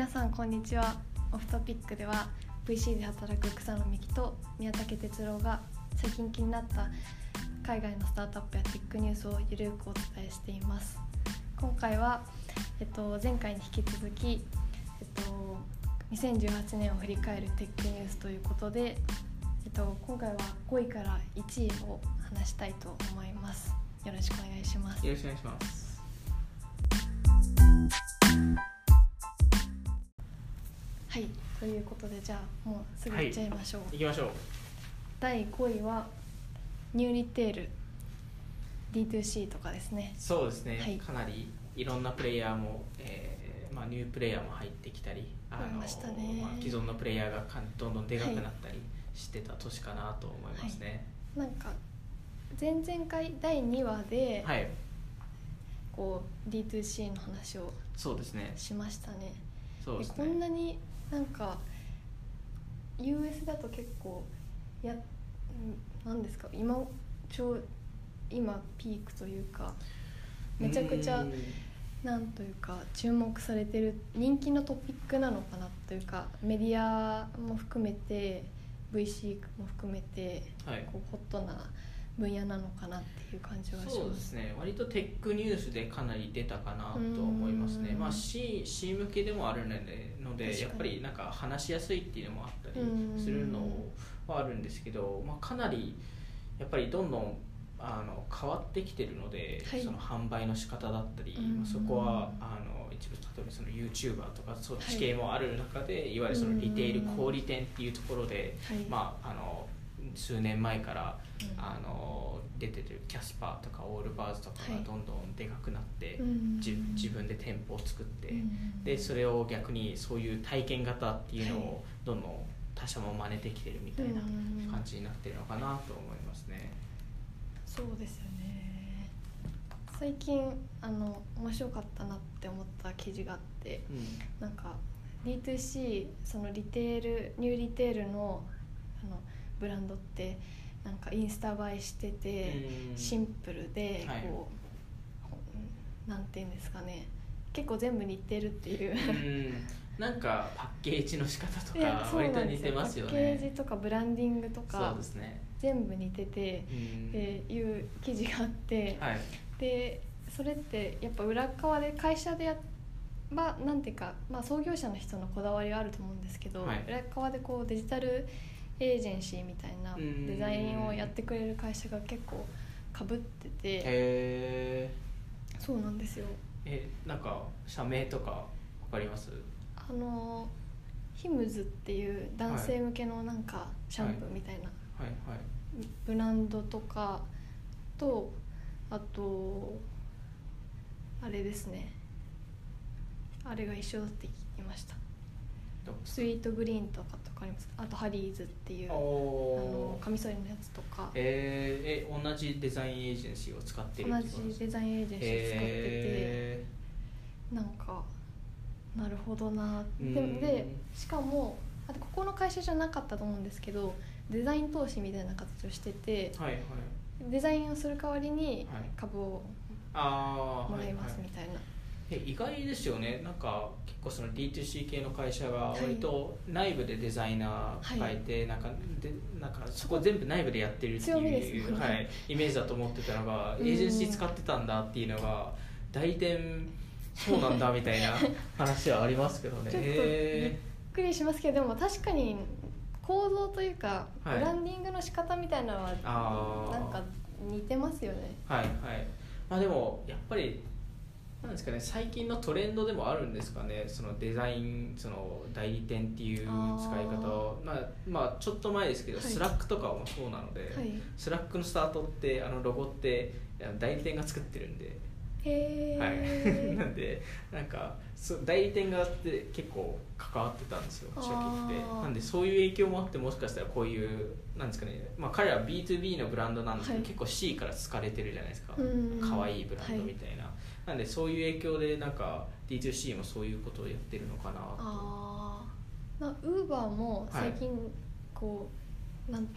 皆さんこんにちは。オフトピックでは VC で働く草野美希と宮武哲郎が最近気になった海外のスタートアップやテックニュースをゆるくお伝えしています。今回は、えっと、前回に引き続き、えっと、2018年を振り返るテックニュースということで、えっと、今回は5位から1位を話したいと思います。よろしくお願いします。よろしくお願いします。はいということでじゃあもうすぐいっちゃいましょう、行きましょう。第5位はニューリテール D2C とかですね。そうですね、はい。かなりいろんなプレイヤーも、えーまあ、ニュープレイヤーも入ってきたりあ増えましたね。まあ、既存のプレイヤーがかどんどんでかくなったりしてた年かなと思いますね。なんか前々回第2話で、はい、こう D2C の話をそうですね。しましたね。そうですね。こんなになんか US だと結構やなんですか今ちょう今ピークというかめちゃくちゃうん。なんというか注目されてる人気のトピックなのかなというかメディアも含めて VC も含めてはい。こうホットな分野なのかなっていう感じはします。そうですね。割とテックニュースでかなり出たかなと思いますね。うん。まあ C, C 向けでもあるのでやっぱりなんか話しやすいっていうのもあったりうんするのはあるんですけど、まあ、かなりやっぱりどんどんあの変わってきてるので、はい。その販売の仕方だったり、うん。まあそこはあの一部例えばその YouTuber とかそっはい。ち系もある中で、い、わゆるそのリテールうん小売店っていうところで、はい。まあ、あの数年前からうん。あの出てるキャスパーとかオールバーズとかがはい。どんどんでかくなって、うん。じ自分で店舗を作って、うん。でそれを逆にそういう体験型っていうのはい。をどんどん他社も真似てきてるみたいなうん。感じになってるのかなと思いますね。そうですよね。最近あの面白かったなって思った記事があってうん。なんか D2C そのリテールニューリテールのあのブランドってなんかインスタ映えしててうん。シンプルではい。こう、なんていうんですかね。結構全部似てるっていう。うん。なんかパッケージの仕方とか割と似てますよパッケージね。とかブランディングとそうかですね。全部似ててうん。っていう記事があって、はい。でそれってやっぱ裏側で会社でやまあなんていうか、まあ、創業者の人のこだわりはあると思うんですけど、はい。裏側でこうデジタルエージェンシーみたいなうん。デザインをやってくれる会社が結構かぶってて。えそうなんですよ。ー、えなんか社名とかわかります？あのヒムズっていう男性向けのなんかシャンプーみたいな。はい。はい。ブランドとかとあとあれですね。あれが一緒だって聞きましたどスイートグリーンとかとかあります。あとハリーズっていうあのカミソリのやつとか。えー、え同じデザインエージェンシーを使ってる同じデザインエージェンシー使っててへなんかなるほどなうん。ででしかもあとここの会社じゃなかったと思うんですけどデザイン投資みたいな形をしててーはいはい。デザインをする代わりにはい。株をもらいますみたいな、え意外ですよね。なんか結構その D2C 系の会社がはい。割と内部でデザイナー変えて、なんかでなんかそこ全部内部でやってるっていう、ね。はい、イメージだと思ってたのがうん。エージェンシー使ってたんだっていうのが代理店そうなんだみたいな 話はありますけどね。ちょっとへびっくりしますけどでも確かに構造というか、はい。ブランディングの仕方みたいなのはなんか似てますよね。ーはいはい。まあでもやっぱりなんですかね最近のトレンドでもあるんですかねそのデザインその代理店っていう使い方をまあ、まあ、ちょっと前ですけど、はい。 Slack とかもそうなので、はい。 Slack のスタートってあのロゴって代理店が作ってるんで、へはい、え、なんでなんかそう代理店側って結構関わってたんですよ初期って。なんでそういう影響もあってもしかしたらこういうなんですかね、まあ、彼らは B2B のブランドなんですけど、はい。結構 C から好かれてるじゃないですか。うん。可愛いブランドみたいな、なんでそういう影響でなんか D2C もそういうことをやってるのかなと。ああウーバーも最近こう、なん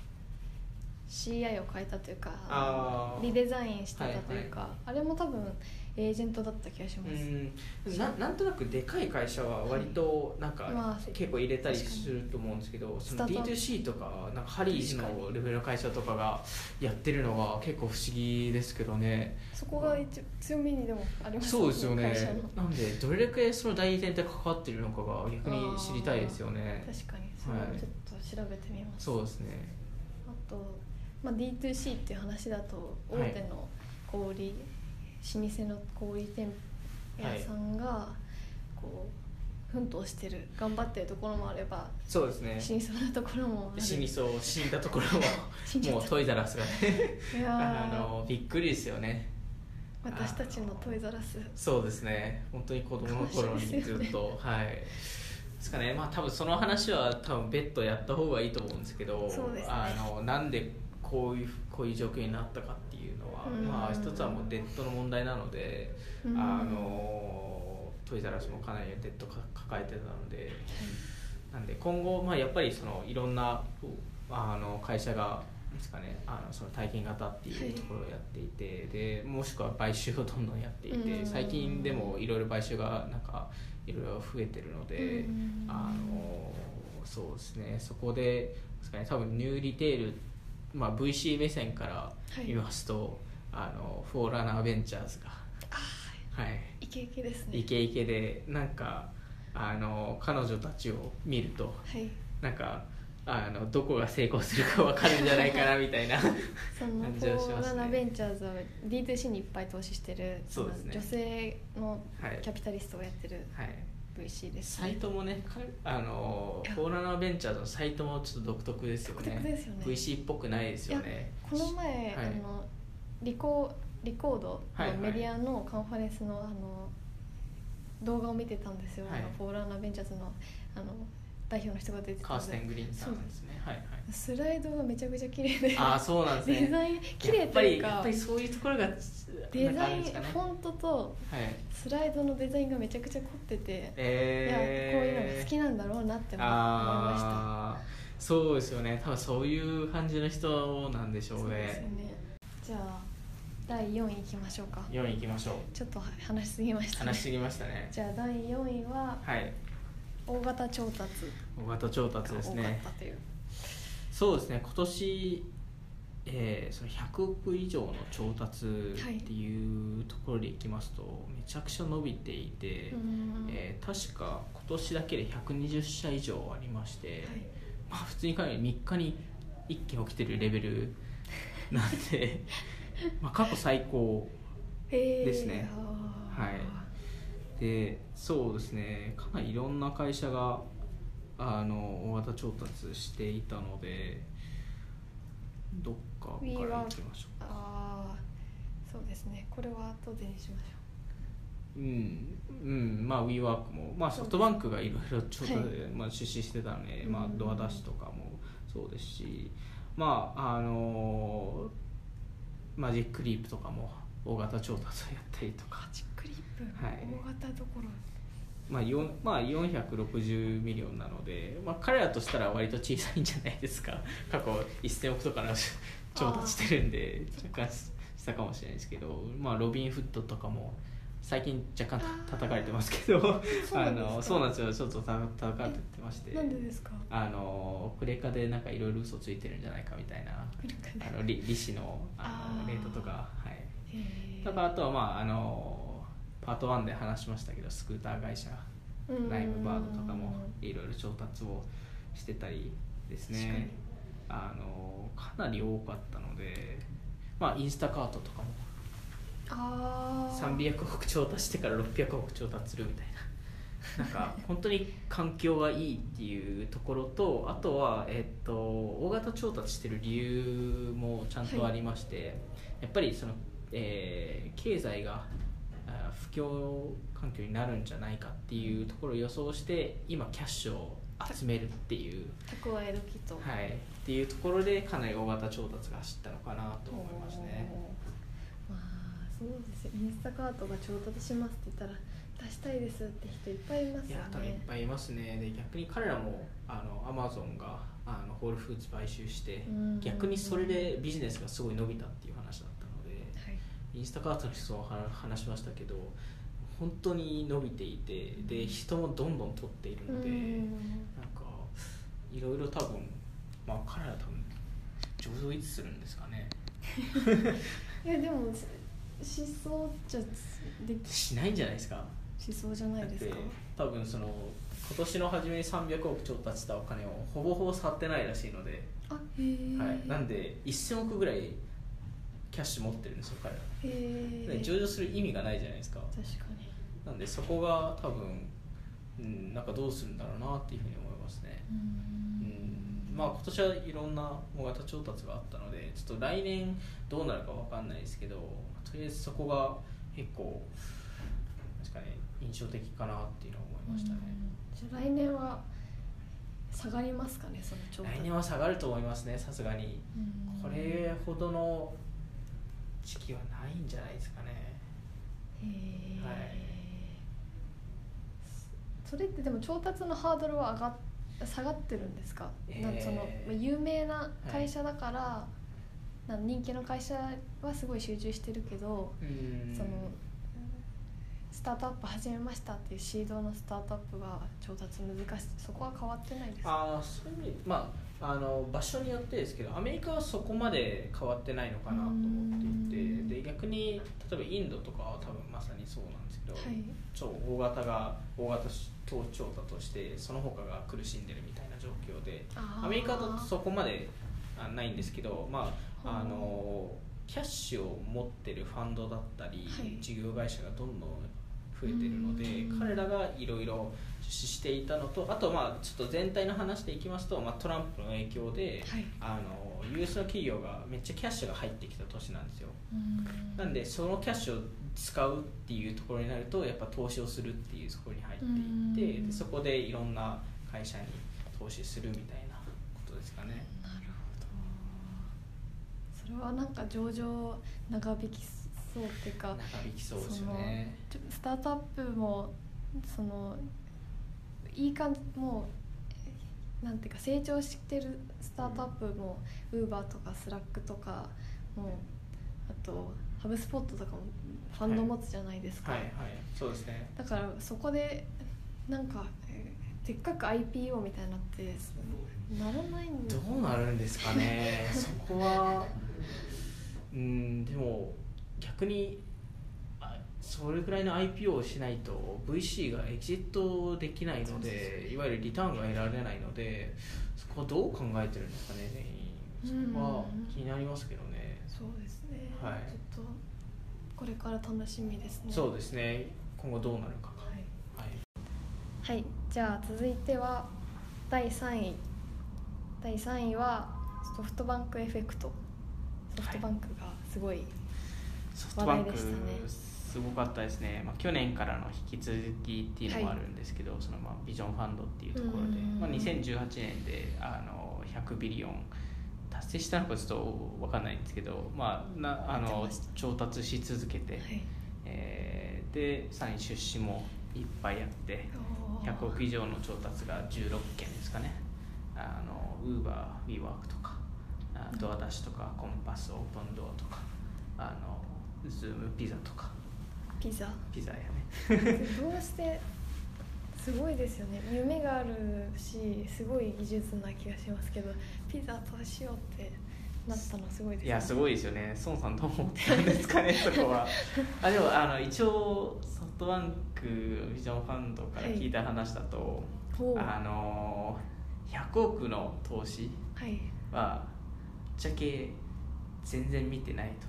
CI を変えたというかリデザインしてたというか、あれも多分エージェントだった気がします、うん。ななんとなくでかい会社は割となんかまあ結構入れたりすると思うんですけど、そのスタートアップ。D2C とかなんかハリーのレベルの会社とかがやってるのが結構不思議ですけどね。そこが一強みにでもありますそうですよね。なんでどれだけその代理店って関わってるのかが逆に知りたいですよね。確かに。それをちょっと調べてみます、そうですね。あと、まあ、D2C っていう話だと大はい。手の小売、老舗の小売店屋さんがこう奮闘してる頑張ってるところもあればそうですね。死にそうなところもある。死にそう死んだところも もうトイザラスがね。あー。のびっくりですよね。私たちのトイザラス。そうですね。本当に子供の頃にずっと、はい。ですかね。まあ多分その話は多分別途やった方がいいと思うんですけどそうですね。あのなんでこういうこういう状況になったかっていうのはうん。まあ一つはもうデッドの問題なのでうん。あのトイザラスもかなりデッドか抱えてたのでなんで今後、まあ、やっぱりそのいろんなあの会社がですかねあのその体験型っていうところをやっていて、でもしくは買収をどんどんやっていて、うん。最近でもいろいろ買収がなんかいろいろ増えてるので、うん。あのそうですねそこでですかね多分ニューリテール、まあ、VC 目線から見ますと、あのフォーラナーベンチャーズが、はい、イケイケですね。イケイケでなんかあの彼女たちを見るとはい。なんかあのどこが成功するか分かるんじゃないかな みたいな その感フォーラナベンチャーズは D2C にいっぱい投資してるそうですね。女性のはい。キャピタリストがやってる。はい VC です、サイトもねかあのフォーラナーベンチャーズのサイトもちょっと独特ですよね。独特ですよね。VC っぽくないですよね。この前、はい。あのリコリコードのメディアのカンファレンスのあの動画を見てたんですよ、はい。あのフォーラナベンチャーズのあの代表の人が出てたカーステングリーンさんですね。はいはい。スライドがめちゃくちゃ綺麗で。ああそうなんですね。デザイン綺麗というか。やっぱりやっぱりそういうところがデザイン、ね。フォントとはい。スライドのデザインがめちゃくちゃ凝ってて、いやこうえー、いうのが好きなんだろうなって思いまああそうですよね。多分そういう感じの人なんでししたょうそうですよね。ねじゃあ第4位いきましょうか。4位いきましょう。ちょっと話しすぎましたね。話しすぎましたね。じゃあ第4位ははい大型調達。大型調達ですね。そうですね。今年、えーその100億以上の調達っていうところでいきますと、めちゃくちゃ伸びていて、うん。えー確か今年だけで120社以上ありまして、はい。まあ、普通に考え3日に1件起きてるレベルなんで まあ過去最高ですね。はいでそうですねかなりいろんな会社があの大型調達していたのでどっかからいきましょあーそうですねこれは後でにしましょう。うんうんまあ WeWork も、まあ、ソフトバンクがいろいろ調達、はい。まあ、出資してたので、うん。まあ、ドアダッシュとかもそうですしまああのマジックリープとかも大型調達をやったりとか。うチックリップ、はい。大型どころ。まあ4まあ、460 million なので、まあ、彼らとしたら割と小さいんじゃないですか。過去1000億とかの調達してるんで若干したかもしれないですけど、まあ、 Robinhood とかも最近若干た叩かれてますけど。そうなんですか。あのそうなんですよ。ちょっとた叩かれてまして。なんでですか？あのクレカでなんかいろいろ嘘ついてるんじゃないかみたいな。あの利利子のあのレートとかはいとかあとはまああのパート1で話しましたけどスクーター会社うん。ライムバードとかもいろいろ調達をしてたりですね。あのかなり多かったのでまあインスタカートとかもああ300億調達してから600億調達するみたいな。なんか本当に環境がいいっていうところとあとは、えっと、大型調達してる理由もちゃんとありまして、やっぱりその、えー経済があ不況環境になるんじゃないかっていうところを予想して今キャッシュを集めるっていう、蓄え時と。はい、っていうところでかなり大型調達が走ったのかなと思いますね。まあそうですよ。インスタカートが調達しますって言ったら出したいですって人いっぱいいますよいや多分いっねぱいいますね。で逆に彼らもあのアマゾンがあののホールフーズ買収してうん。逆にそれでビジネスがすごい伸びたっていう話だったインスタカートの人も話話しましたけど本当に伸びていてで人もどんどん取っているのでうん。なんかいろいろ多分まあ彼ら多分上場いつするんですかね。いやでもしそうじゃできしないんじゃないですか。しそうじゃないですか？多分その今年の初めに300億調達したお金をほぼほぼ使ってないらしいので、あへえ、はい、なんで1000億ぐらいキャッシュ持ってるんですよ彼ら。へえで上場する意味がないじゃないですか。確かに。なんでそこが多分、うん、なんかどうするんだろうなっていうふうに思いますね。ううん。んまあ今年はいろんな大型調達があったのでちょっと来年どうなるかわかんないですけどとりあえずそこが結構確かに印象的かなっていうのは思いましたね、じゃあ来年は下がりますかねその調達。来年は下がると思いますねさすがに。うん。これほどの時期はないんじゃないですかね。へえ、はい。それってでも調達のハードルは上がっ下がってるんですか、えー。なんそのまあ有名な会社だから、なん人気の会社はすごい集中してるけど、うん。そのスタートアップ始めましたっていうシードのスタートアップが調達難しい。そこは変わってないですか？ああそういう意味まああの場所によってですけどアメリカはそこまで変わってないのかなと思っていてで逆に例えばインドとかは多分まさにそうなんですけど、はい。超大型が大型頭調査としてその他が苦しんでるみたいな状況でアメリカだとそこまであないんですけどまああのキャッシュを持ってるファンドだったり、はい。事業会社がどんどん増えてるのでうん。彼らがいろいろ出資していたのとあとまあちょっと全体の話でいきますと、まあ、トランプの影響で、はい。あの US の企業がめっちゃキャッシュが入ってきた年なんですよ。うん。なんでそのキャッシュを使うっていうところになるとやっぱ投資をするっていうところに入っていってうん。でそこでいろんな会社に投資するみたいなことですかね。なるほど。それはなんか上場長引きそうっていうか長引きそうですよね。スタートアップもそのいい感じもうなんていうか成長してるスタートアップも Uber とか Slack とかもあとハブスポットとかもファンド持つじゃないですか、はいはい。そうですね。だからそこでなんかえーでっかく IPO みたいになってならないんどうなるんですかね。そこはうんでも逆にあそれぐらいの IPO をしないと VC がエキジットできないのでいわゆるリターンが得られないのでそこはどう考えてるんですかね全員そこは気になりますけどね。そうですね、はい。ちょっとこれから楽しみですね。そうですね。今後どうなるか。がはい。はい。はい、じゃあ続いては第3位。第3位はソフトバンクエフェクト。ソフトバンクがすごい、ソフトバンクすごかったですね、まあ、去年からの引き続きっていうのもあるんですけど、そのまあビジョンファンドっていうところで、うんまあ、2018年であの100ビリオン達成したのかちょっと分かんないんですけど、まあ、なあの調達し続けて、はい、えーでさらに出資もいっぱいやっておー。100億以上の調達が16件ですかね。あのウーバー、ウィーワークとかあドアダッシュとかコンパスオープンドアとかあのズームピザとか。ピザ？ピザやね。どうして？すごいですよね。夢があるしすごい技術な気がしますけどピザとしようってなったのすごいですいやすごいですよね。孫さんどう思ってたんですかねそこは。あでもあの一応ソフトバンクビジョンファンドから聞いた話だと、ほう。あの100億の投資はい。はぶっちゃけ全然見てないと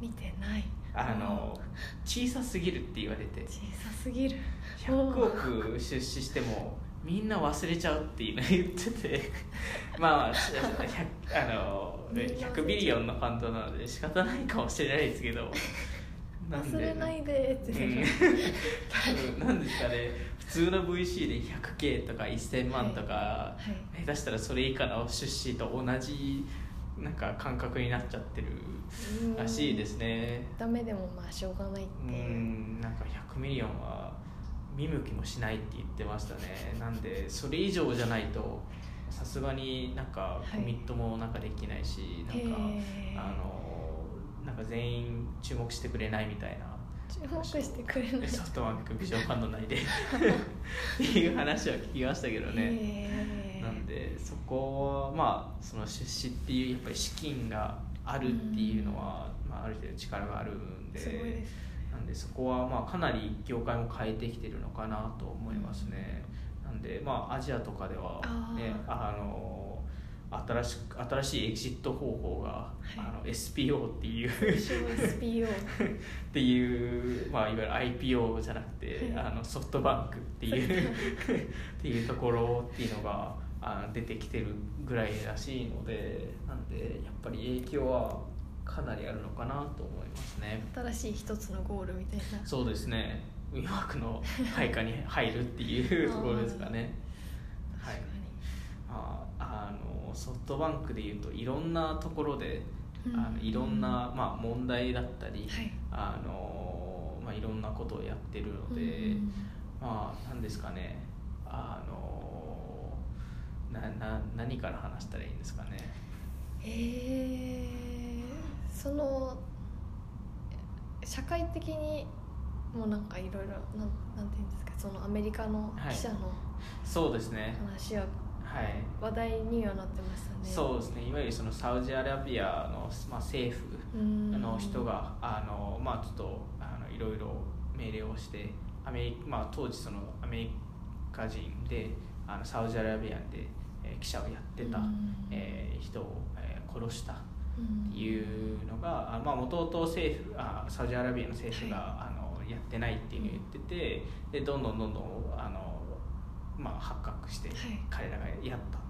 見てない。あの小さすぎるって言われて。小さすぎる。100億出資してもみんな忘れちゃうっていうのを言ってて。まあ100あのみんな忘れちゃう。100ビリオンのファンドなので仕方ないかもしれないですけど。忘れないでって、うん。なんですかね。普通の VC で 100K とか1000万とか、はい。下手したらそれ以下の出資と同じなんか感覚になっちゃってるらしいですね。ダメでもまあしょうがないってう。んなんか100 million は見向きもしないって言ってましたね。なんでそれ以上じゃないとさすがになんかはい。コミットもなんかできないし、へなんかー。あのなんか全員注目してくれないみたいな。注目してくれない。ソフトバンクビジョンファンド内で。っていう話は聞きましたけどね。でそこはまあその出資っていうやっぱり資金があるっていうのは、まあ、ある程度力があるんですごいですなんでそこはまあかなり業界も変えてきてるのかなと思いますね、なんでまあアジアとかではねあの新しく新しいエキシット方法が、い。あの SPO っていう。小 SPO っていう、まあ、いわゆる IPO じゃなくて、はい。あのソフトバンクっていう っていうところっていうのがあの出てきてるぐらいらしいのでなんでやっぱり影響はかなりあるのかなと思いますね。新しい一つのゴールみたいな。そうですね。運用枠の配下に入るっていうところですかね。はい。ああのソフトバンクでいうといろんなところで、うん。あのいろんな、まあ、問題だったり、はい。あのまあ、いろんなことをやってるので、にうん。まあなんですかね。あのなな何から話したらいいんですかね？えーその社会的にもなんかいろいろなんなんていうんですか？そのアメリカの記者のそうですね。話ははい。話題にはなってましたね。そうですね。いわゆるそのサウジアラビアの、まあ、政府うん。の人があの、まあ、ちょっとあのいろいろ命令をしてアメリカ、まあ、当時そのアメリカ人であのサウジアラビアンで、えー記者をやってた、うん。えー人を、えー殺したうん。っていうのがもともと政府あサウジアラビアの政府が、はあのやってないっていうのを言っててでどんどんどんどんあの、まあ、発覚して、はい。彼らがやったっ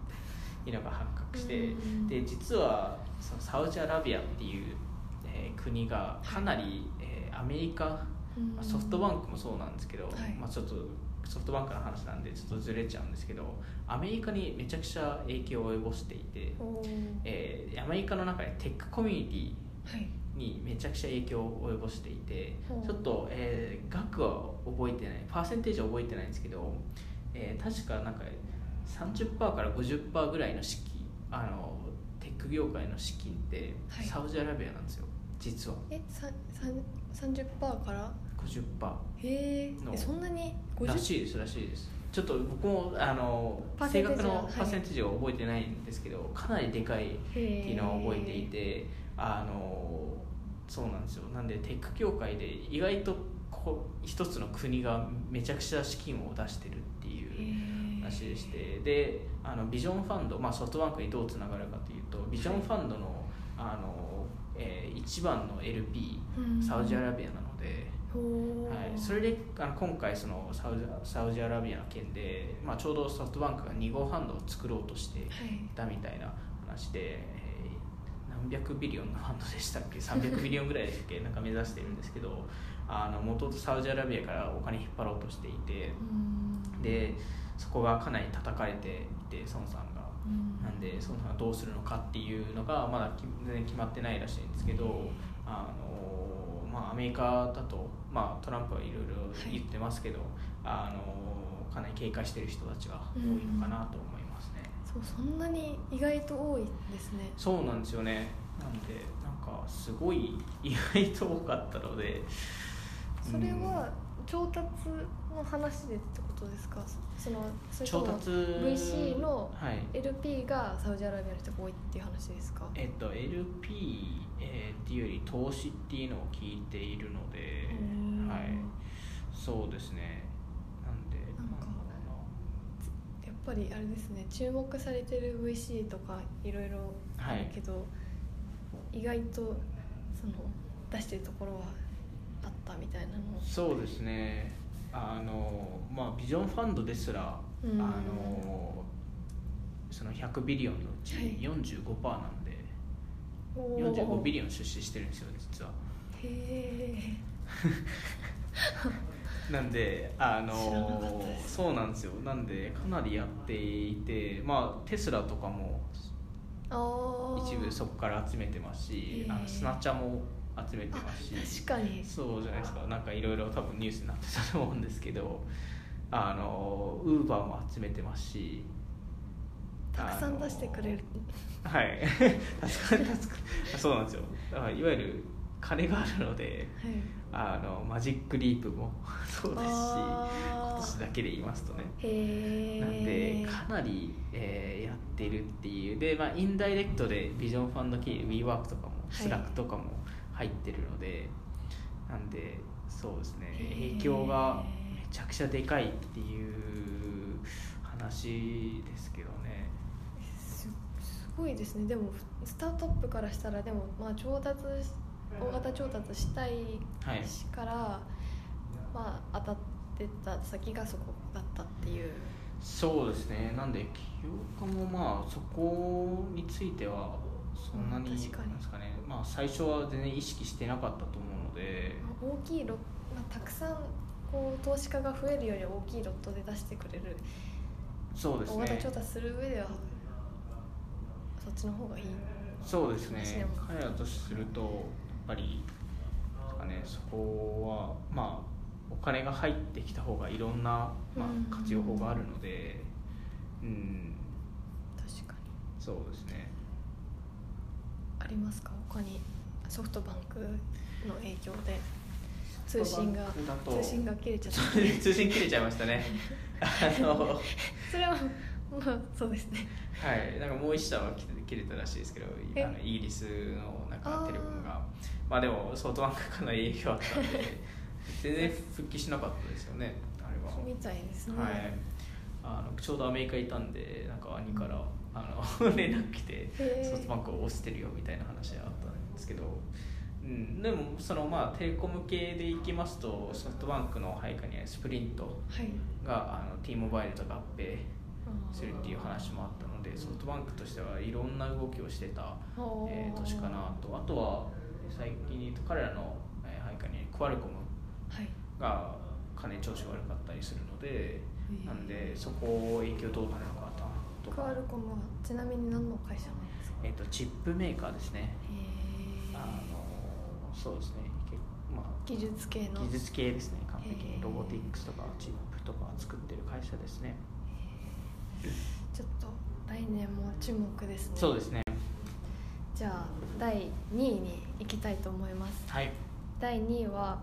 ていうのが発覚して、うんで実はそのサウジアラビアっていう、えー国がかなり、えーアメリカ、うん。まあソフトバンクもそうなんですけど、はい。まあ、ちょっとソフトバンクの話なんでちょっとずれちゃうんですけどアメリカにめちゃくちゃ影響を及ぼしていて。えーアメリカの中でテックコミュニテはい。ィにめちゃくちゃ影響を及ぼしていてほうちょっと、えー額は覚えてないパーセンテージは覚えてないんですけど、えー確かなんか30%から50%ぐらいの資金あのテック業界の資金ってはい。サウジアラビアなんですよ、実は。えささん30%から？50%へえそんなにらしいですらしいです。ちょっと僕もあの正確なはい。パーセンテージは覚えてないんですけど、かなりでかいっていうのは覚えていてあのそうなんですよ。なんでテック業界で意外とこう一つの国がめちゃくちゃ資金を出してるっていう話でしてであのビジョンファンド、まあ、ソフトバンクにどうつながるかというとビジョンファンドのあの、えー一番の LP サウジアラビアなので。はい、それであの今回そのサウジサウジアラビアの件で、まあ、ちょうどソフトバンクが2号ファンドを作ろうとしていはいたみたいな話で、えー何百ビリオンのファンドでしたっけ？300ビリオンぐらいでしたっけ？なんか目指してるんですけどもともとサウジアラビアからお金引っ張ろうとしていてうん。でそこがかなり叩かれていて孫さんが。うんなんで孫さんがどうするのかっていうのがまだき全然決まってないらしいんですけどあの、まあ、アメリカだと、まあ、トランプはいろいろ言ってますけど、あのかなり警戒してる人たちが多いのかなと思いますね、そうそんなに意外と多いですね。そうなんですよね。なんでなんかすごい意外と多かったので。それは調達の話でってことですか？そのそれとも調達 VC のはい。LP がサウジアラビアの人が多いっていう話ですか？えっと LP、えーっていうより投資っていうのを聞いているので、うん。はい。そうですね。なんでなんかなんだろやっぱりあれですね。注目されてる VC とかいろい。ろあるけど、意外とその出してるところはあったみたいなのうなそうですねあのまあビジョンファンドですら、うん。あのその100ビリオンのうちはい。45%なんで、おー。45ビリオン出資してるんですよ実は。へえ なんであのそうなんですよ。なんでかなりやっていてまあテスラとかも一部そこから集めてますしあのスナチャも集めてますし。確かに。そうじゃないですか。なんかいろいろ多分ニュースになってたと思うんですけど。あのウーバーも集めてますし。たくさん出してくれる。はい。助かかるそうなんですよ。だからいわゆる金があるのではい。あのマジックリープも。そうですし今あ年だけで言いますとね。なんでかなり、えーやってるっていう。で、まあ、 indirect でビジョンファンド経由 WeWork とかもい。 Slack とかも入ってるので、なんでそうですね影響がめちゃくちゃでかいっていう話ですけどね。すすごいですね。でもスタートアップからしたらでもまあ調達大型調達したいはい。から、まあ当たってた先がそこだったっていう。そうですね。なんで起業家もまあそこについてはそんなに,、うん確かに。ですかね。まあ最初は全然意識してなかったと思うので。まあ大きいロまあ、たくさんこう投資家が増えるより大きいロットで出してくれる。そうです大型ね調達する上ではそっちの方がいい。そうですね。彼らとするとやっぱりかね。そこはまあお金が入ってきた方がいろんな、まうん。あ、活用法があるので。うん。確かに。そうですね。ありますか？他にソフトバンクの影響で。通信が通信が切れちゃった。通信切れちゃいましたね。あの。それはまあそうですね。はい、なんかもう一社は切れ切れたらしいですけどえ？あのイギリスのなんかテレコムが。まあでもソフトバンクかなり影響あったんで 全然復帰しなかったですよねあれは。みたいですね、はい。あのちょうどアメリカいたんでなんか兄からあの 連絡来てソフトバンクを押してるよみたいな話があったんですけど、うん、でもそのまあテレコム系でいきますとソフトバンクの配下にあるスプリントはい。があの T モバイルと合併するっていう話もあったのでソフトバンクとしてはいろんな動きをしてた、えー年かなと。あとは最近で言うと彼らのえー配下にクアルコムはい。が金調子が悪かったりするのでー。なんでそこ影響どうなるのかなとかクアルコムはちなみに何の会社なんですか？えー、とチップメーカーですね。へあのそうですね。けまあ技術系の。技術系ですね。完璧に。ロボティックスとかチップとか作ってる会社ですね。ちょっと来年も注目ですね。そうですね。じゃあ第2位に行きたいと思います。はい。第2位は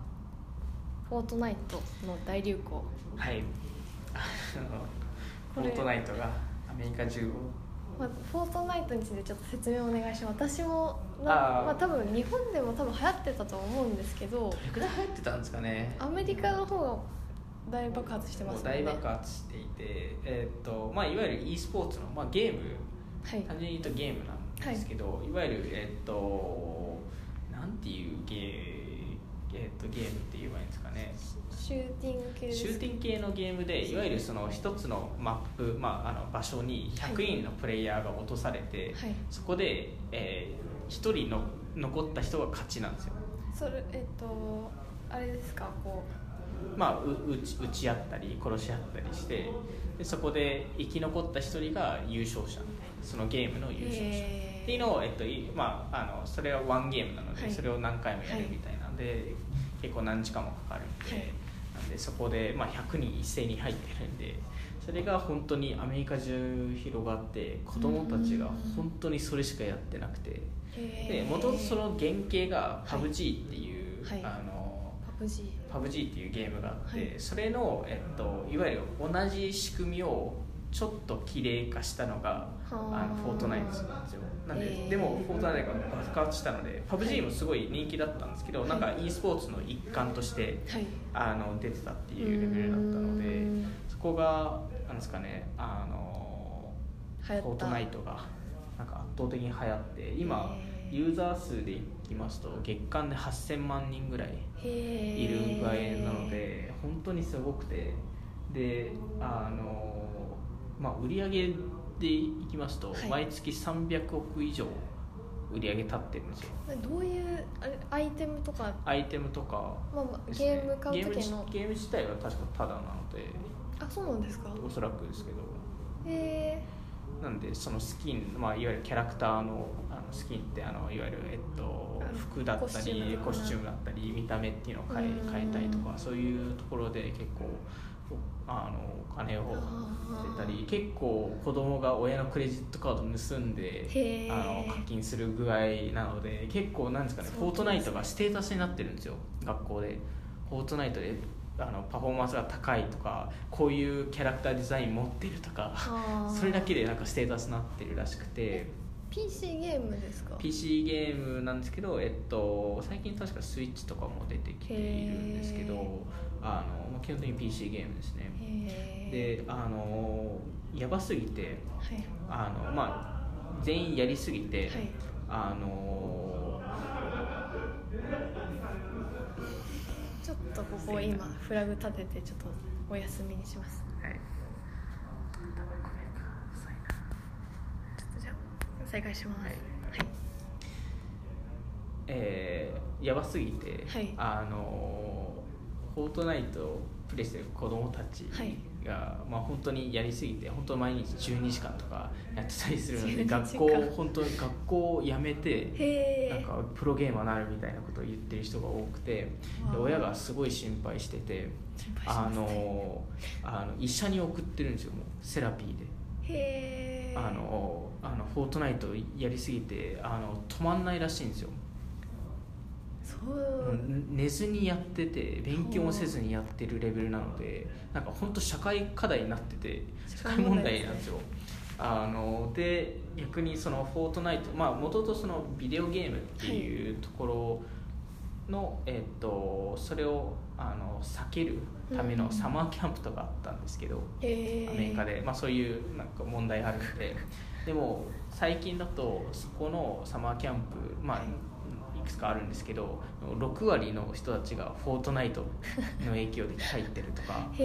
フォートナイトの大流行。はい。フォートナイトがアメリカ中を。まあ、フォートナイトについてちょっと説明お願いします。私もなあー。まあ、多分日本でも多分流行ってたと思うんですけどどれくらい流行ってたんですかね。アメリカの方が大爆発してますね。大爆発していて、えーっとまあ、いわゆる e スポーツの、まあ、ゲーム。はい。単純に言うとゲームなんですけど、い、わゆるえーっとなんていうゲー,、えーっとゲームって言えばいいんですかねシューティング系シューティング系のゲームでい。わゆるその一つのマップ、まあ、あの場所に100人のプレイヤーが落とされて、はい。そこで、え1人の残った人が勝ちなんですよ。それえっとあれですか？こまあ、う打ち打ち合ったり殺し合ったりしてでそこで生き残った一人が優勝者。そのゲームのう優勝者。っていうのを、えっといまあ、あのそれはワンゲームなので、はい。それを何回もやるみたいなんで、結構何時間もかかるんで,、でそこで、まあ、100人一斉に入ってるんでそれが本当にアメリカ中広がって子供たちが本当にそれしかやってなくてでもともとその原型が PUBG っていう、はい。あのパブ G PUBG っていうゲームがあって、はい。それの、えっと、いわゆる同じ仕組みをちょっと綺麗化したのがあ。のフォートナイトなんですよなんで、へーでもフォートナイトが爆発したので PUBG もすごい人気だったんですけど、はい。なんか e スポーツの一環としてはい。あの出てたっていうレベルだったのでそこがなんですかねあのフォートナイトがなんか圧倒的に流行って今へーユーザー数でいきますと月間で8000万人ぐらいへいるぐらいなので本当にすごくて。であの、まあ、売り上げでいきますと、はい。毎月300億以上売り上げ立ってるんですよ。どういうアイテムとか、アイテムとかまあまあ、ゲーム買う時の。ゲーム自ゲーム自体は確かタダなのであそうなんですか？おそらくですけど。へなんでそのスキン、まあ、いわゆるキャラクターのあのスキンってあのいわゆる、えっと服だったりコスチュームだったり見た目っていうのを変えうん。変えたりとかそういうところで結構あのお金を出たり結構子供が親のクレジットカード盗んであの課金する具合なので結構なんですかねフォートナイトがステータスになってるんですよ学校で。フォートナイトであのパフォーマンスが高いとかこういうキャラクターデザイン持ってるとか それだけでなんかステータスになってるらしくて。PC ゲームですか？PC ゲームなんですけど、えっと、最近確かスイッチとかも出てきているんですけどあのまあ基本的に PC ゲームですね。であのやばすぎてはい。あのまあ全員やりすぎて、はい。あのちょっとここ今フラグ立ててちょっとお休みにします。はい。ちょっとじゃあ再開します。はい。はい。えーやばすぎて、はい。あのフォートナイトをプレイしてる子供たちが、はい。まあ、本当にやりすぎて本当毎日12時間とかやってたりするの12で 学校本当に学校を辞めてなんかプロゲーマーになるみたいなことを言ってる人が多くて親がすごい心配しててあのあの医者に送ってるんですよもうセラピーで。あのあのフォートナイトやりすぎてあの止まんないらしいんですよそう。寝ずにやってて勉強もせずにやってるレベルなのでなんか本当社会課題になってて社会問題なんですよ。あので逆にそのフォートナイトまあもともとそのビデオゲームっていうところの、えっとそれをあの避けるためのサマーキャンプとかあったんですけど、へえアメリカで、まあ、そういうなんか問題あるので。でも最近だとそこのサマーキャンプ、まあ、いくつかあるんですけど6割の人たちがフォートナイトの影響で入ってるとか あるん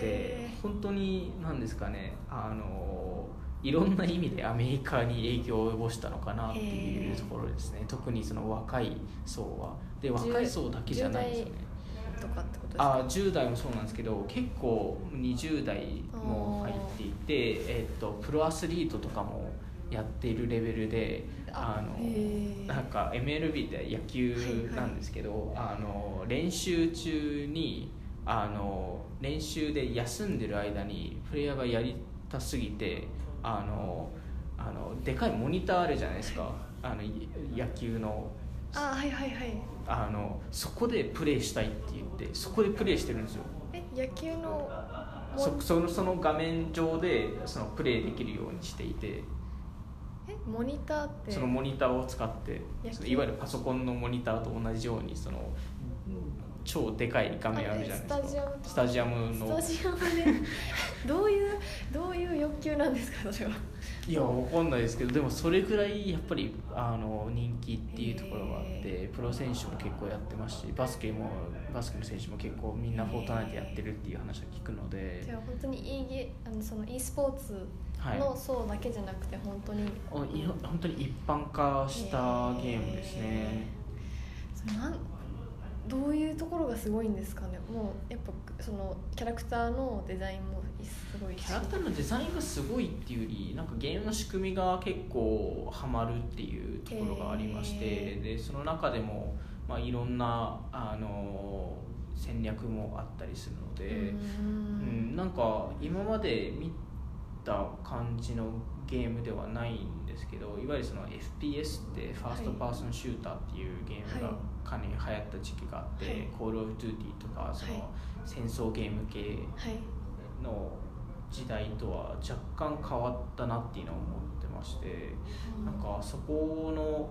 で本当に何ですかねあのいろんな意味でアメリカに影響を及ぼしたのかなっていうところですね。特にその若い層は。で若い層だけじゃないで。すよねとかってことあ10代もそうなんですけど結構20代も入っていて、えっとプロアスリートとかもやっているレベルであのなんか MLB って野球なんですけど、あの練習中にあの練習で休んでる間にプレイヤーがやりたすぎてあのあのでかいモニターあるじゃないですか。あのい野球の。あはいはいはい。あのそこでプレイしたいって言ってそこでプレイしてるんですよ。え野球のそそのその画面上でそのプレイできるようにしていて。えモニターってそのモニターを使っていわゆるパソコンのモニターと同じようにその超でかい画面あるじゃないですか。スタジアムの。スタジアムで。どういうどういう欲求なんですかそれは。いやわかんないですけどでもそれぐらいやっぱりあの人気っていうところがあって、へプロ選手も結構やってますしバスケもバスケの選手も結構みんなフォートナイトやってるっていう話は聞くので。じゃあ本当に e ゲあのその e スポーツはいの層だけじゃなくて本当に、おい本当に一般化したゲームですね、それなんどういうところがすごいんですかね？もうやっぱそのキャラクターのデザインもすごいし。キャラクターのデザインがすごいっていうよりなんかゲームの仕組みが結構ハマるっていうところがありましてへー。でその中でも、まあ、いろんなあの戦略もあったりするので、ううんんなんか今まで見た感じのゲームではないんですけどいわゆるその FPS って first person shooter っていうゲームがはい。かなり流行った時期があって、はい。 Call of Duty とかそはい。の戦争ゲーム系はいの時代とは若干変わったなっていうのを思ってまして、なんかそこの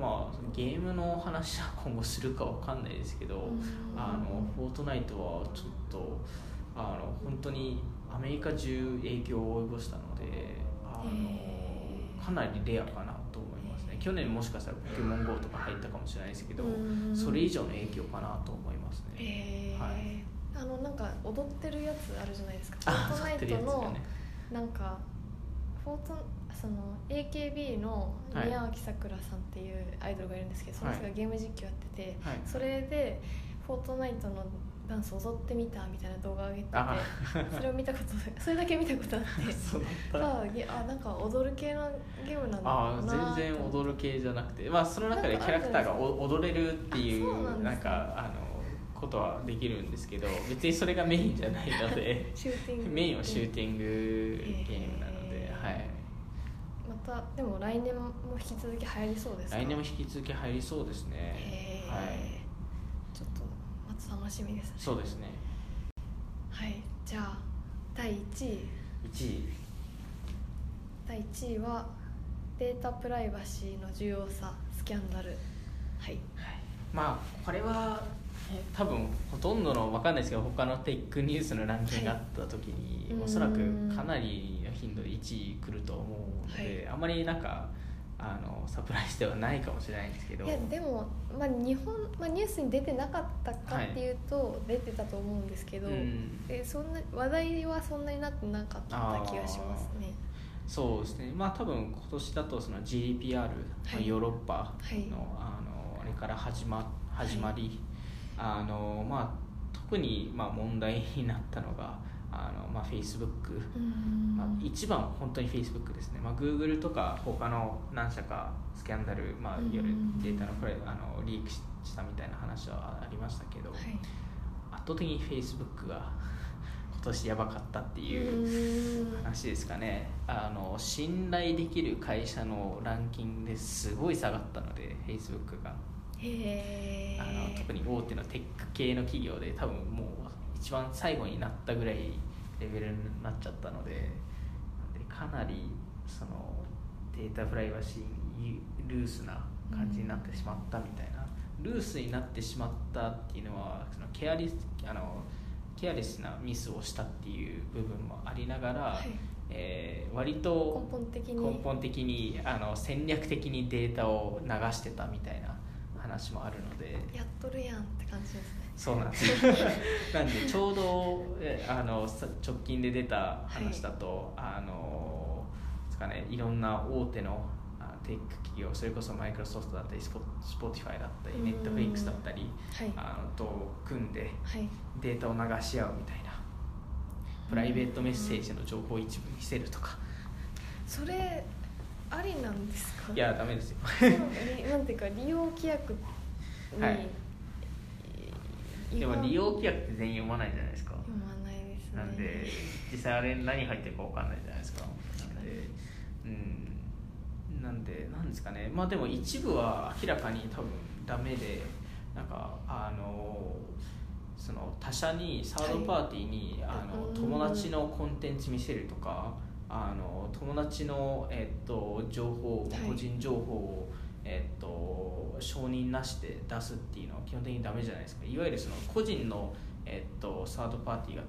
まあゲームの話は今後するかわかんないですけど、うん。あのフォートナイトはちょっとあの本当にアメリカ中影響を及ぼしたのであのかなりレアかなと思いますね。去年もしかしたらポケモン GO とか入ったかもしれないですけどうん。それ以上の影響かなと思いますね。はい。あのなんか踊ってるやつあるじゃないですか。フォあートナイトのなんかフォートその AKB のはい。宮脇さくらさんっていうアイドルがいるんですけど、その人がゲーム実況やってて、はい。それでフォートナイトのダンス踊ってみたみたいな動画を上げててあそれを見たことそれだけ見たことあって。あげあなんか踊る系のゲームなんだああ全然る踊る系じゃなくて、まあ、その中でキャラクターがお踊れるっていうなんかあのことはできるんですけど別にそれがメインじゃないので。メインはシューティングゲームなので、へー。はい、またでも来年も引き続き流行りそうですか？来年も引き続き入りそうですね。へー。はい楽しみですね。そうですね。はい。じゃあ第1位。1位。第1位はデータプライバシーの重要さスキャンダル。はい。まあこれはえ多分ほとんどの分かんないですけど他のテックニュースのランキングがあった時に、はいおそらくかなりの頻度で1位来ると思うので、あんまりなんかあのサプライズではないかもしれないんですけど。いやでも、まあ、日本、まあ、ニュースに出てなかったかっていうと、出てたと思うんですけど、うそんな話題はそんなになってなかった気がしますね。そうですね。まあ多分今年だとその GDPR、まあいヨーロッパの,、はい。あのあれから始ま始まり、あのまあ、特にまあ問題になったのがあの、まあ、Facebook、うん。まあ、一番は本当に Facebook ですね、まあ、Google とか他の何社かスキャンダル、まあ、いわゆるデータのこれあのリークしたみたいな話はありましたけど、はい。圧倒的に Facebook が今年やばかったっていううん。話ですかね。あの信頼できる会社のランキングですごい下がったので Facebook が。あの特に大手のテック系の企業で多分もう一番最後になったぐらいレベルになっちゃったのででかなりそのデータプライバシーにルースな感じになってしまったみたいな、ルースになってしまったっていうのはそのケアリスあのケアレスなミスをしたっていう部分もありながら、はい。えー割と根本的に。根本的にあの戦略的にデータを流してたみたいな話もあるので。やっとるやんって感じですねそうなんです。よ なんでちょうどえあのさ直近で出た話だと、あのですかねいろんな大手のあテック企業それこそマイクロソフトだったりスポ Spotify だったりうん。ネットフリックスだったりはい。あのと組んではい。データを流し合うみたいなプライベートメッセージの情報を一部見せるとか。それありなんですか？いやダメですよ。なんていうか利用規約に、はいでも利用規約って全員読まないじゃないですか。読まないですね。なんで実際あれ何入ってるか分かんないじゃないですか。なんでうんなんでなんですかね。まあでも一部は明らかに多分ダメでなんかあのその他社にサードパーティーに、あのうん。友達のコンテンツ見せるとかあの友達の、えっと、情報はい。個人情報を、えっと、承認なしで出すっていうのは基本的にダメじゃないですか。いわゆるその個人の、えっと、サードパーティーが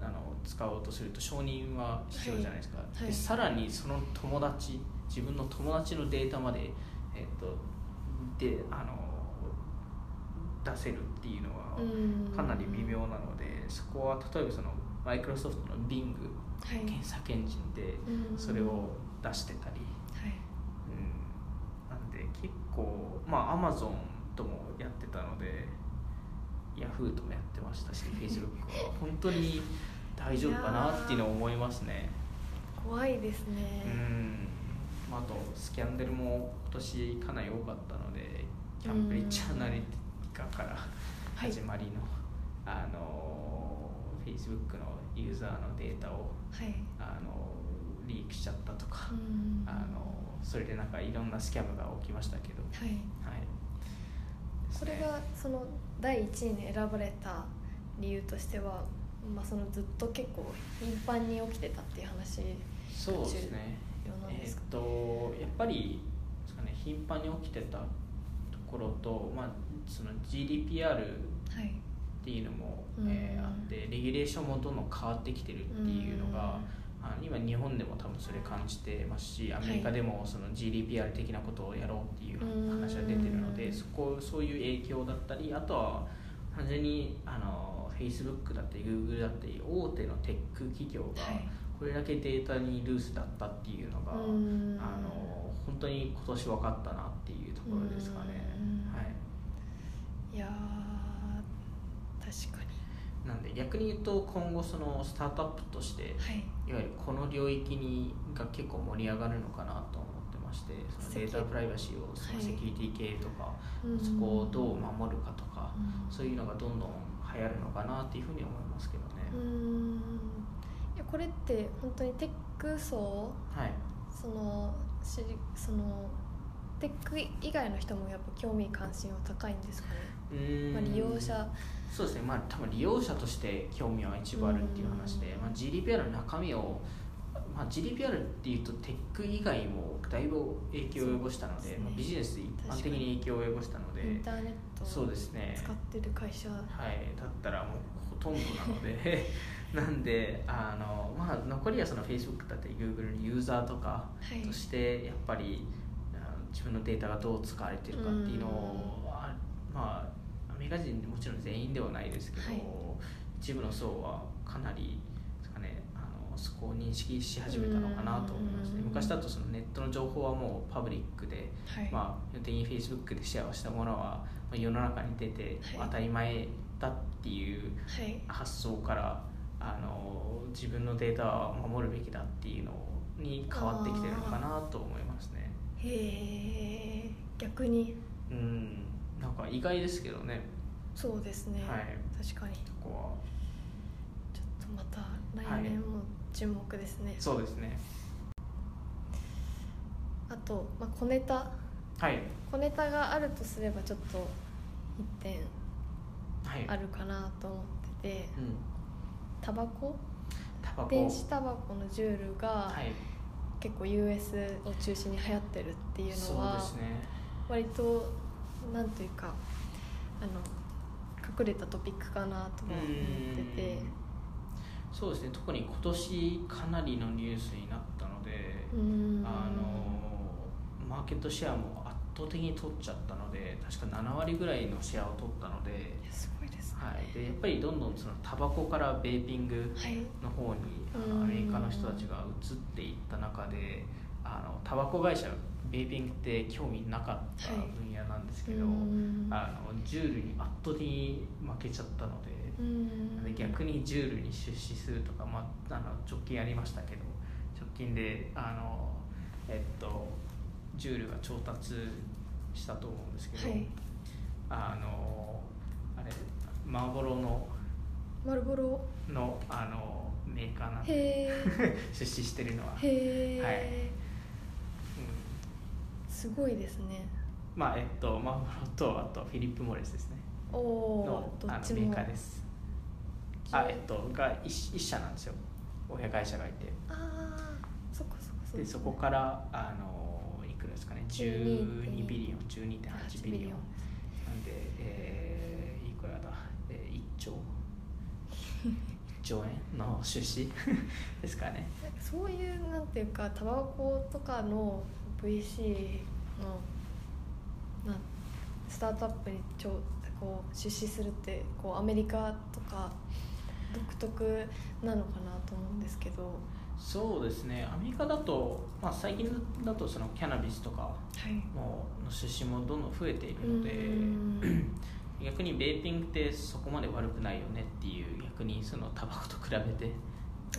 あの使おうとすると承認は必要じゃないですか、はいはい。でさらにその友達自分の友達のデータまで、えっと、であの出せるっていうのはうん。かなり微妙なのでそこは例えばそのマイクロソフトの Bing はい。検索エンジンでうん。それを出してたり、はいうん、なんで結構まあ Amazon ともやってたので Yahoo ともやってましたし Facebook は本当に大丈夫かなっていうのを思いますね。怖いですね、うん。まあ、あとスキャンダルも今年かなり多かったのでキャンブリッジアナリティカから始まりの、あの Facebook のユーザーのデータをはい。あのリークしちゃったとか、うん。あのそれでなんかいろんなスキャムが起きましたけど、はい。はい、これがその第1位に選ばれた理由としては、まあ、そのずっと結構頻繁に起きてたっていう話そうですね。えーっとやっぱりですかね頻繁に起きてたところと、まあ、その GDPR はい。っていうのも、うん。えーあってレギュレーションもどんどん変わってきてるっていうのが、今日本でも多分それ感じてますしアメリカでもその GDPR 的なことをやろうっていう話が出てるので、うんそこそういう影響だったりあとは単純にあの Facebook だったり Google だったり大手のテック企業がはい。これだけデータにルースだったっていうのが、うん。あの本当に今年分かったなっていうところですかね。うん。はい。いやー確かなんで逆に言うと今後そのスタートアップとしてい。いわゆるこの領域にが結構盛り上がるのかなと思ってまましてそのデータプライバシーをそのはいセキュリティ系とか、うん。そこをどう守るかとか、うん。そういうのがどんどん流行るのかなっていうふうに思いますけどね、うーん。いやこれって本当にテック層はい。その知りそのテック以外の人もやっぱ興味関心は高いんですかね、まあ、利用者そうですね。まあ多分利用者として興味は一部あるっていう話で、うん。まあ、GDPR の中身を、まあ、GDPR っていうとテック以外もだいぶ影響を及ぼしたのでね。まあ、ビジネスで一般的に影響を及ぼしたのでインターネットそうをですね。使ってる会社、はい、だったらもうほとんどなので なんであの、まあ、残りはその Facebook だったり Google のユーザーとかはいとしてやっぱり、あの自分のデータがどう使われてるかっていうのを、あまあアメリカ人もちろん全員ではないですけど、はい。一部の層はかなりですか、ね、あのそこを認識し始めたのかなと思いますね。うん。昔だとそのネットの情報はもうパブリックではい。まあ、基本的に Facebook でシェアをしたものは、まあ、世の中に出てはい。当たり前だっていうはい。発想からあの自分のデータは守るべきだっていうのに変わってきてるのかなと思いますね。へえ逆に。うんなんか意外ですけどね。そうですね、はい。確かに。そこちょっとまた来年も注目ですね、はそうですね。あと、まあ、小ネタ。はい。小ネタがあるとすればちょっと一点はい。あるかなと思ってて。うん。タバコ？タバコ。電子タバコのジュールがはい。結構 US を中心に流行ってるっていうのそうはですね。割となんというかあの隠れたトピックかなとは思ってて。そうですね。特に今年かなりのニュースになったのであのマーケットシェアも圧倒的に取っちゃったので確か7割ぐらいのシェアを取ったので,、いやすごいですね。はい、でやっぱりどんどんそのタバコからベーピングはいの方にあうんのアメリカの人たちが移っていった中であのタバコ会社ベーピングって興味なかったはい。分野なんですけど、うーん。あのジュールに圧倒的に負けちゃったので。逆にジュールに出資するとか、まあ、あの直近ありましたけど直近であの、えっと、ジュールが調達したと思うんですけど、はい。あのあれマーボロの丸ボロ？のあのメーカーなんで 出資してるのは、はい。うんすごいですね。まあえっとマーボロとあとフィリップ・モレスですね。おおのどっちも。あのメーカーです。あ。えっとが一一社なんですよ。親会社がいて。ああそっかそっかそっか。でそこからあのいくらですかね。12ビリオン12.8ビリオン。なんで、えーいくらだ、えー、1兆。1兆円の出資？ですかね。そういうなんていうかタバコとかの VC のなんスタートアップにちょこう出資するってこうアメリカとか独特なのかなと思うんですけど。そうですね。アメリカだと、まあ、最近だとそのキャナビスとかはい。もの出資もどんどん増えているのでうん。逆にベーピングってそこまで悪くないよねっていう逆にそのタバコと比べて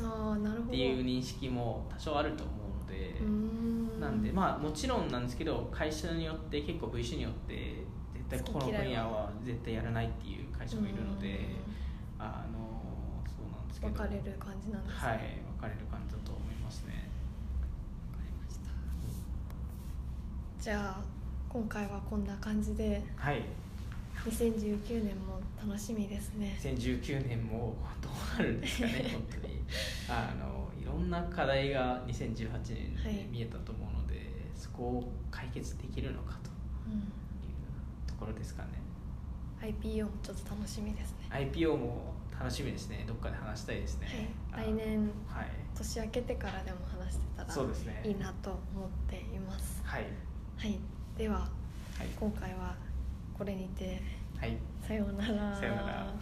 ああなるほど。っていう認識も多少あると思うので、うーんなんでまあもちろんなんですけど会社によって結構 VC によって絶対この分野は絶対やらないっていう会社もいるのであのそうなんですけど。分かれる感じなんですね。はい分かれる感じだと思いますね。わかりました。じゃあ今回はこんな感じではい。2019年も楽しみですね。2019年もどうなるんですかね本当に。あのいろんな課題が2018年に見えたと思こを解決できるのかとうんいうところですかね。IPO もちょっと楽しみですね。IPO も楽しみですね。どっかで話したいですね、はい。来年あはい。年明けてからでも話してたらそうですね。いいなと思っています。はい。はい。でははい。今回はこれにて。はい。さようなら。さようなら